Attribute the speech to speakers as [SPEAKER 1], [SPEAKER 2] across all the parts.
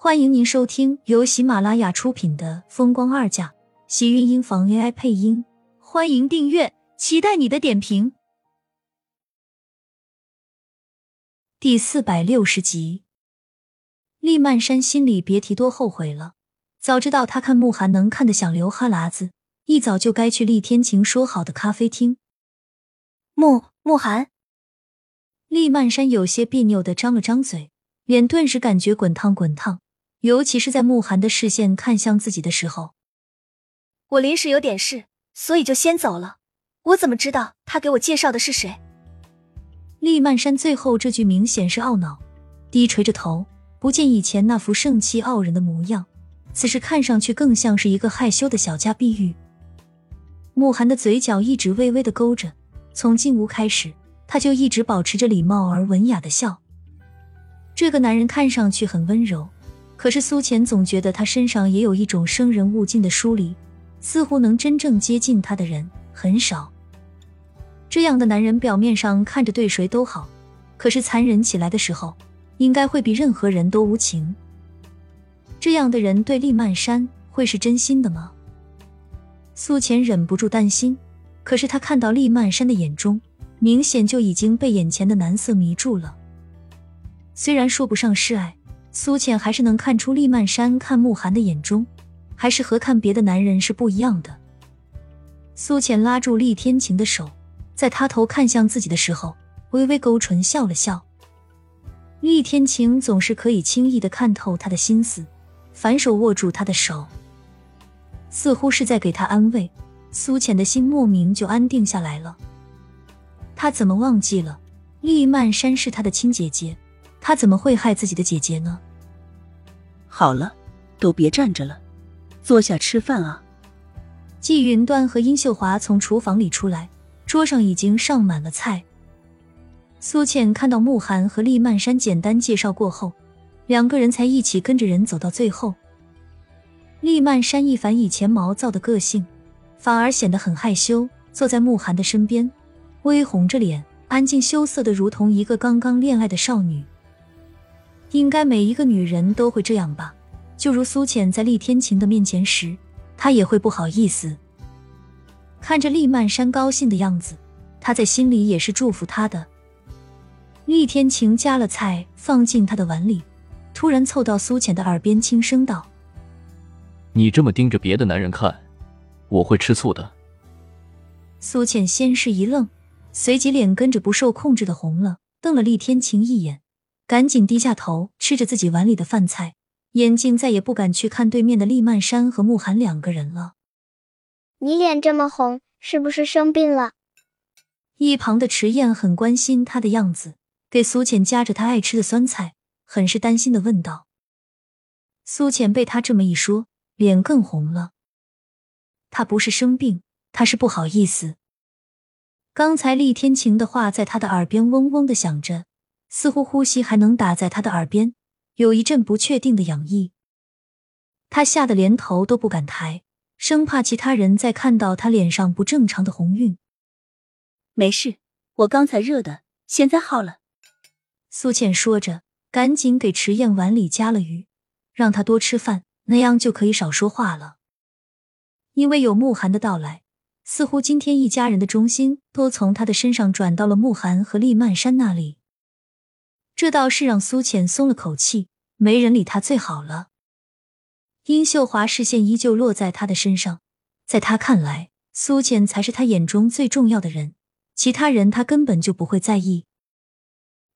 [SPEAKER 1] 欢迎您收听由喜马拉雅出品的《风光二嫁》，喜运音房 AI 配音。欢迎订阅，期待你的点评。第四百六十集，厉曼山心里别提多后悔了。早知道他看慕寒能看得想流哈喇子，一早就该去厉天晴说好的咖啡厅。
[SPEAKER 2] 慕慕寒，
[SPEAKER 1] 厉曼山有些别扭的张了张嘴，脸顿时感觉滚烫滚烫。尤其是在慕寒的视线看向自己的时候，
[SPEAKER 2] 我临时有点事，所以就先走了。我怎么知道他给我介绍的是谁？
[SPEAKER 1] 厉曼山最后这句明显是懊恼，低垂着头，不见以前那副盛气傲人的模样，此时看上去更像是一个害羞的小家碧玉。慕寒的嘴角一直微微的勾着，从进屋开始，他就一直保持着礼貌而文雅的笑。这个男人看上去很温柔。可是苏浅总觉得他身上也有一种生人勿近的疏离，似乎能真正接近他的人很少。这样的男人表面上看着对谁都好，可是残忍起来的时候，应该会比任何人都无情。这样的人对厉曼山会是真心的吗？苏浅忍不住担心。可是他看到厉曼山的眼中，明显就已经被眼前的男色迷住了。虽然说不上是爱。苏浅还是能看出厉曼山看慕寒的眼中，还是和看别的男人是不一样的。苏浅拉住厉天晴的手，在他头看向自己的时候，微微勾唇笑了笑。厉天晴总是可以轻易的看透他的心思，反手握住他的手，似乎是在给他安慰。苏浅的心莫名就安定下来了。他怎么忘记了厉曼山是他的亲姐姐？他怎么会害自己的姐姐呢？
[SPEAKER 3] 好了，都别站着了，坐下吃饭啊！
[SPEAKER 1] 季云端和殷秀华从厨房里出来，桌上已经上满了菜。苏倩看到慕寒和厉曼山简单介绍过后，两个人才一起跟着人走到最后。厉曼山一反以前毛躁的个性，反而显得很害羞，坐在慕寒的身边，微红着脸，安静羞涩的如同一个刚刚恋爱的少女。应该每一个女人都会这样吧？就如苏浅在厉天晴的面前时，她也会不好意思。看着厉曼山高兴的样子，她在心里也是祝福他的。厉天晴夹了菜放进他的碗里，突然凑到苏浅的耳边轻声道：“
[SPEAKER 4] 你这么盯着别的男人看，我会吃醋的。”
[SPEAKER 1] 苏浅先是一愣，随即脸跟着不受控制的红了，瞪了厉天晴一眼。赶紧低下头吃着自己碗里的饭菜，眼睛再也不敢去看对面的厉曼山和慕寒两个人了。
[SPEAKER 5] 你脸这么红，是不是生病了？
[SPEAKER 1] 一旁的迟燕很关心他的样子，给苏浅夹着他爱吃的酸菜，很是担心的问道。苏浅被他这么一说，脸更红了。他不是生病，他是不好意思。刚才厉天晴的话在他的耳边嗡嗡的响着。似乎呼吸还能打在他的耳边，有一阵不确定的痒意。他吓得连头都不敢抬，生怕其他人再看到他脸上不正常的红晕。
[SPEAKER 3] 没事，我刚才热的，现在好了。
[SPEAKER 1] 苏倩说着，赶紧给迟燕碗里加了鱼，让他多吃饭，那样就可以少说话了。因为有慕寒的到来，似乎今天一家人的中心都从他的身上转到了慕寒和厉曼山那里。这倒是让苏浅松了口气，没人理他最好了。殷秀华视线依旧落在他的身上，在他看来，苏浅才是他眼中最重要的人，其他人他根本就不会在意。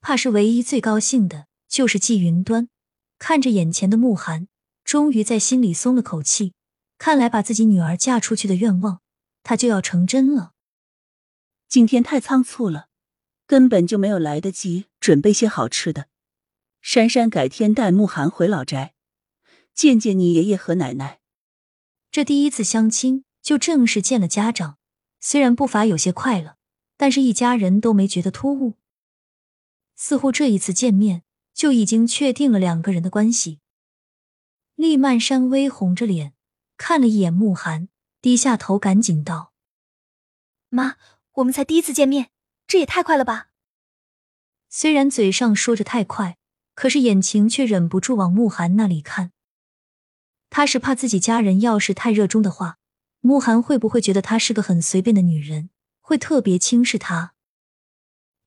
[SPEAKER 1] 怕是唯一最高兴的就是季云端，看着眼前的慕寒，终于在心里松了口气。看来把自己女儿嫁出去的愿望，他就要成真了。
[SPEAKER 3] 今天太仓促了。根本就没有来得及准备些好吃的。珊珊改天带慕寒回老宅，见见你爷爷和奶奶。
[SPEAKER 1] 这第一次相亲就正式见了家长，虽然步伐有些快了，但是一家人都没觉得突兀。似乎这一次见面就已经确定了两个人的关系。厉曼山微红着脸看了一眼慕寒，低下头赶紧道：“
[SPEAKER 2] 妈，我们才第一次见面。”这也太快了吧！
[SPEAKER 1] 虽然嘴上说着太快，可是眼睛却忍不住往慕寒那里看。他是怕自己家人要是太热衷的话，慕寒会不会觉得她是个很随便的女人，会特别轻视她？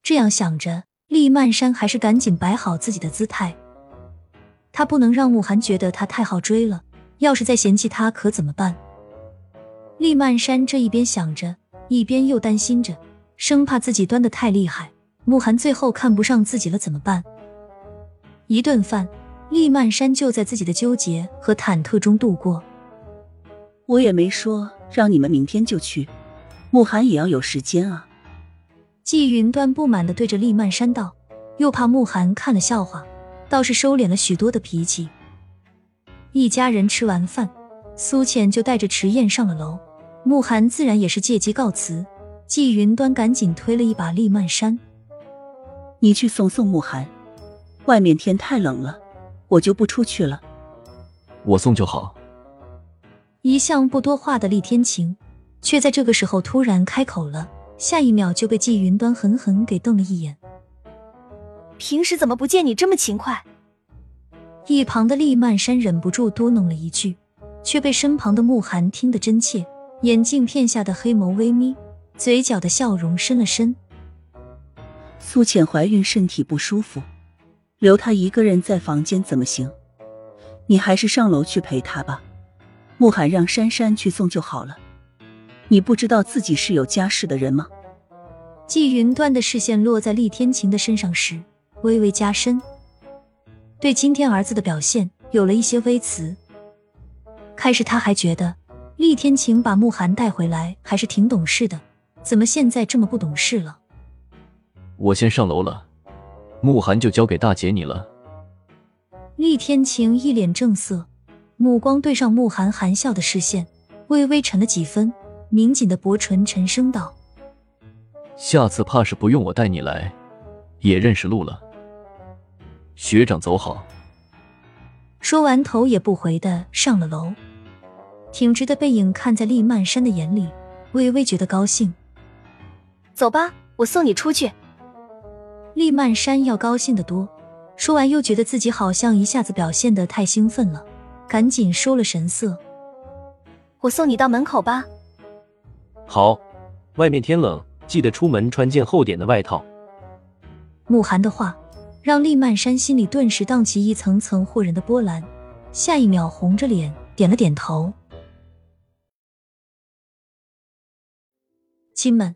[SPEAKER 1] 这样想着，厉曼山还是赶紧摆好自己的姿态。他不能让慕寒觉得他太好追了，要是再嫌弃他，可怎么办？厉曼山这一边想着，一边又担心着，生怕自己端的太厉害，慕寒最后看不上自己了怎么办？一顿饭。厉曼山就在自己的纠结和忐忑中度过。
[SPEAKER 3] 我也没说让你们明天就去，慕寒也要有时间啊。
[SPEAKER 1] 季云端不满的对着厉曼山道，又怕慕寒看了笑话，倒是收敛了许多的脾气。一家人吃完饭，苏浅就带着迟燕上了楼，慕寒自然也是借机告辞。季云端赶紧推了一把厉曼山：“
[SPEAKER 3] 你去送送慕寒，外面天太冷了。”我就不出去了，
[SPEAKER 4] 我送就好。
[SPEAKER 1] 一向不多话的厉天晴，却在这个时候突然开口了，下一秒就被季云端狠狠给瞪了一眼。
[SPEAKER 2] 平时怎么不见你这么勤快？
[SPEAKER 1] 一旁的厉曼山忍不住嘟哝了一句，却被身旁的慕寒听得真切，眼镜片下的黑眸微眯，嘴角的笑容深了深。
[SPEAKER 3] 苏浅怀孕，身体不舒服。留她一个人在房间怎么行？你还是上楼去陪她吧。慕寒让珊珊去送就好了。你不知道自己是有家室的人吗？
[SPEAKER 1] 季云端的视线落在厉天晴的身上时，微微加深，对今天儿子的表现有了一些微词。开始他还觉得厉天晴把慕寒带回来还是挺懂事的，怎么现在这么不懂事了？
[SPEAKER 4] 我先上楼了。慕寒就交给大姐你了。
[SPEAKER 1] 厉天晴一脸正色，目光对上慕寒含笑的视线，微微沉了几分，抿紧的薄唇沉声道：“
[SPEAKER 4] 下次怕是不用我带你来，也认识路了。学长走好。”
[SPEAKER 1] 说完，头也不回的上了楼。挺直的背影看在厉曼山的眼里，微微觉得高兴。
[SPEAKER 2] 走吧，我送你出去。
[SPEAKER 1] 厉曼山要高兴的多，说完又觉得自己好像一下子表现的太兴奋了，赶紧收了神色。
[SPEAKER 2] 我送你到门口吧。
[SPEAKER 6] 好，外面天冷，记得出门穿件厚点的外套。
[SPEAKER 1] 慕寒的话让厉曼山心里顿时荡起一层层惑人的波澜，下一秒红着脸点了点头。亲们，